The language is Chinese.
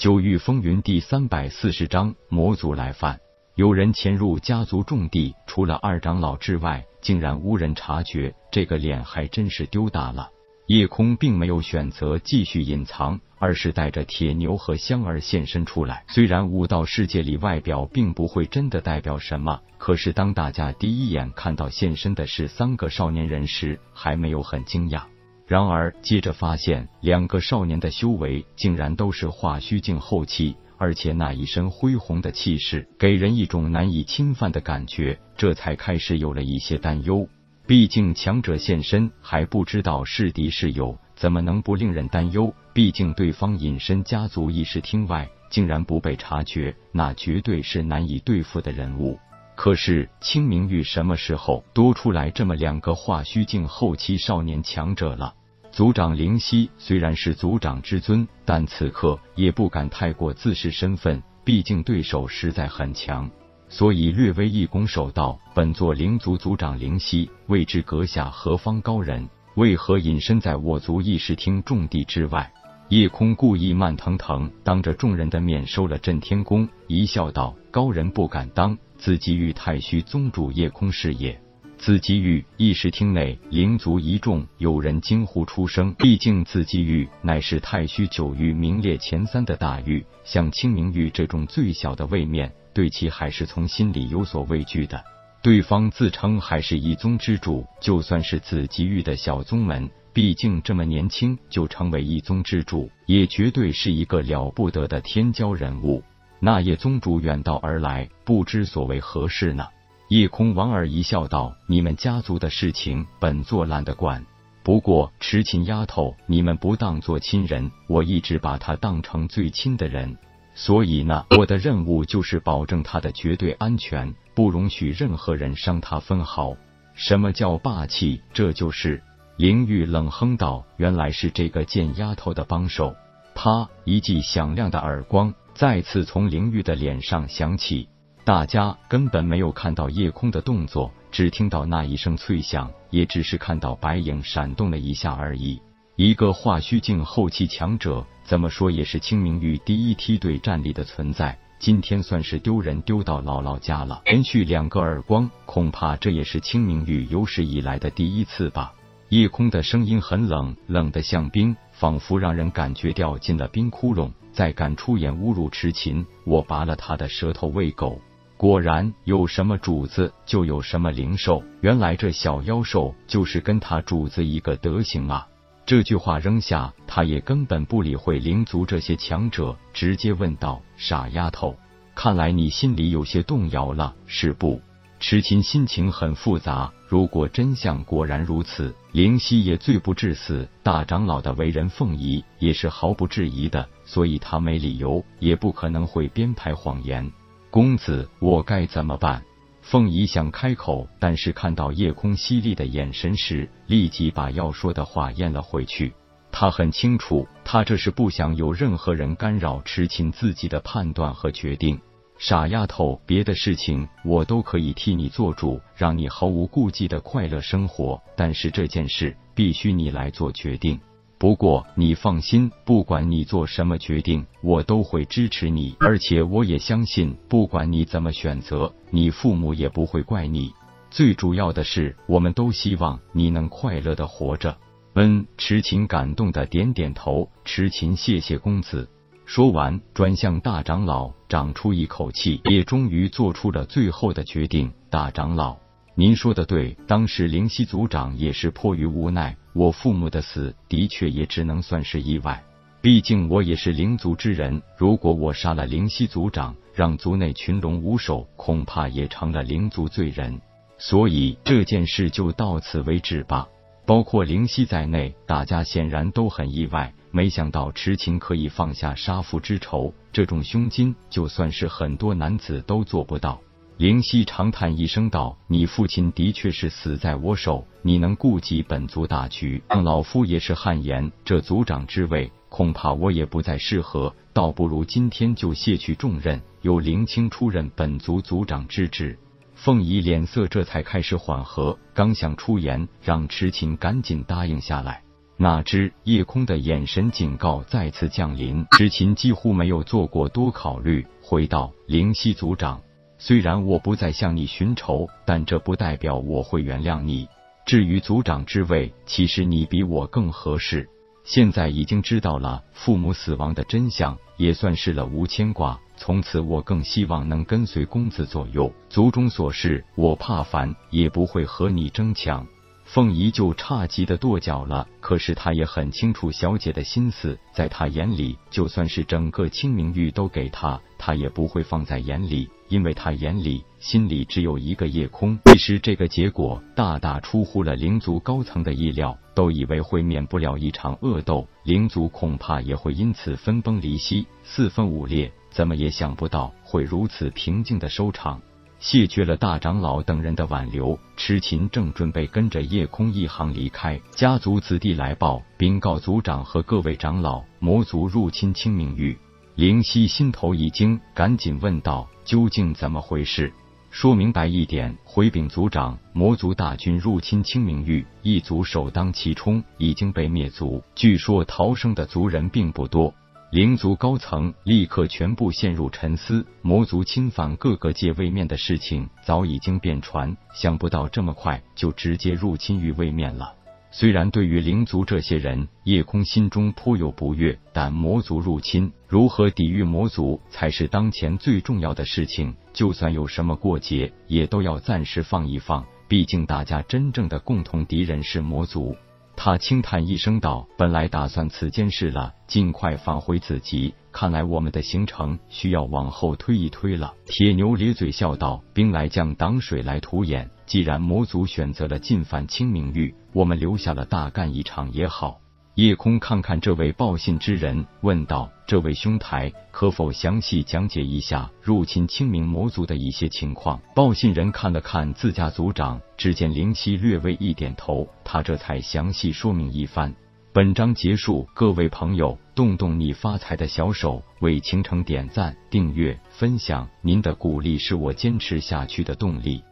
九域风云第三百四十章魔族来犯。有人潜入家族重地，除了二长老之外，竟然无人察觉，这个脸还真是丢大了。夜空并没有选择继续隐藏，而是带着铁牛和香儿现身出来。虽然武道世界里外表并不会真的代表什么，可是当大家第一眼看到现身的是三个少年人时，还没有很惊讶。然而，接着发现两个少年的修为竟然都是化虚境后期，而且那一身恢宏的气势，给人一种难以侵犯的感觉，这才开始有了一些担忧。毕竟强者现身还不知道是敌是友，怎么能不令人担忧？毕竟对方隐身家族议事厅外，竟然不被察觉，那绝对是难以对付的人物。可是清明玉什么时候多出来这么两个化虚境后期少年强者了？族长灵犀虽然是族长之尊，但此刻也不敢太过自视身份，毕竟对手实在很强，所以略微一拱手道：“本座灵族族长灵犀，未知阁下何方高人？为何隐身在我族议事厅重地之外？”夜空故意慢腾腾，当着众人的面收了震天功，一笑道：“高人不敢当，自己与太虚宗主夜空是也。”紫极域议事厅内，灵族一众有人惊呼出声。毕竟紫极域乃是太虚九域名列前三的大域，像清明域这种最小的位面，对其还是从心里有所畏惧的。对方自称还是一宗之主，就算是紫极域的小宗门，毕竟这么年轻就成为一宗之主，也绝对是一个了不得的天骄人物。那叶宗主远道而来，不知所为何事呢？夜空王儿一笑道：“你们家族的事情，本座懒得管。不过痴情丫头，你们不当做亲人，我一直把她当成最亲的人。所以呢，我的任务就是保证她的绝对安全，不容许任何人伤她分毫。什么叫霸气？这就是。”灵玉冷哼道：“原来是这个贱丫头的帮手。”啪！一记响亮的耳光再次从灵玉的脸上响起。大家根本没有看到夜空的动作，只听到那一声脆响，也只是看到白影闪动了一下而已。一个化虚境后期强者，怎么说也是清明域第一梯队战力的存在，今天算是丢人丢到姥姥家了。连续两个耳光，恐怕这也是清明域有史以来的第一次吧。夜空的声音很冷，冷得像冰，仿佛让人感觉掉进了冰窟窿。再敢出言侮辱痴琴，我拔了他的舌头喂狗。果然，有什么主子就有什么灵兽。原来这小妖兽就是跟他主子一个德行啊！这句话扔下，他也根本不理会灵族这些强者，直接问道：“傻丫头，看来你心里有些动摇了，是不？”池琴心情很复杂。如果真相果然如此，灵犀也罪不至死。大长老的为人奉仪也是毫不质疑的，所以他没理由，也不可能会编排谎言。公子，我该怎么办？凤仪想开口，但是看到夜空犀利的眼神时，立即把要说的话咽了回去。他很清楚，他这是不想有任何人干扰痴情自己的判断和决定。傻丫头，别的事情我都可以替你做主，让你毫无顾忌的快乐生活，但是这件事必须你来做决定。不过你放心，不管你做什么决定，我都会支持你，而且我也相信，不管你怎么选择，你父母也不会怪你。最主要的是，我们都希望你能快乐的活着。嗯，痴情感动的点点头，痴情谢谢公子。说完，转向大长老，长出一口气，也终于做出了最后的决定。大长老。您说的对，当时灵犀族长也是迫于无奈，我父母的死的确也只能算是意外。毕竟我也是灵族之人，如果我杀了灵犀族长，让族内群龙无首，恐怕也成了灵族罪人。所以这件事就到此为止吧。包括灵犀在内，大家显然都很意外，没想到痴情可以放下杀父之仇，这种胸襟，就算是很多男子都做不到。灵犀长叹一声道：“你父亲的确是死在我手，你能顾及本族大局，让老夫也是汗颜。这族长之位，恐怕我也不再适合，倒不如今天就卸去重任，由灵清出任本族族长之职。”凤仪脸色这才开始缓和，刚想出言，让痴情赶紧答应下来。哪知夜空的眼神警告再次降临，知琴几乎没有做过多考虑，回道：“灵犀族长，虽然我不再向你寻仇，但这不代表我会原谅你。至于族长之位，其实你比我更合适。现在已经知道了父母死亡的真相，也算是了无牵挂。从此，我更希望能跟随公子左右。族中琐事，我怕烦，也不会和你争抢。”凤仪就差急的跺脚了，可是他也很清楚小姐的心思，在他眼里，就算是整个清明玉都给他，他也不会放在眼里，因为他眼里、心里只有一个夜空。其实这个结果大大出乎了灵族高层的意料，都以为会免不了一场恶斗，灵族恐怕也会因此分崩离析、四分五裂，怎么也想不到会如此平静的收场。谢绝了大长老等人的挽留，痴琴正准备跟着夜空一行离开，家族子弟来报，禀告族长和各位长老，魔族入侵清明域。灵犀心头一惊，赶紧问道：“究竟怎么回事？说明白一点。”回禀族长，魔族大军入侵清明域，一族首当其冲，已经被灭族。据说逃生的族人并不多。灵族高层立刻全部陷入沉思，魔族侵犯各个界位面的事情早已经变传，想不到这么快就直接入侵于位面了。虽然对于灵族这些人，夜空心中颇有不悦，但魔族入侵，如何抵御魔族才是当前最重要的事情。就算有什么过节，也都要暂时放一放，毕竟大家真正的共同敌人是魔族。他轻叹一声道：“本来打算此件事了，尽快返回自己。看来我们的行程需要往后推一推了。”铁牛咧嘴笑道：“兵来将挡，水来土掩。既然魔族选择了进犯清明域，我们留下了大干一场也好。”夜空看看这位报信之人，问道：“这位兄台，可否详细讲解一下入侵清明魔族的一些情况？”报信人看了看自家族长，只见灵犀略微一点头，他这才详细说明一番。本章结束，各位朋友，动动你发财的小手，为倾城点赞、订阅、分享，您的鼓励是我坚持下去的动力。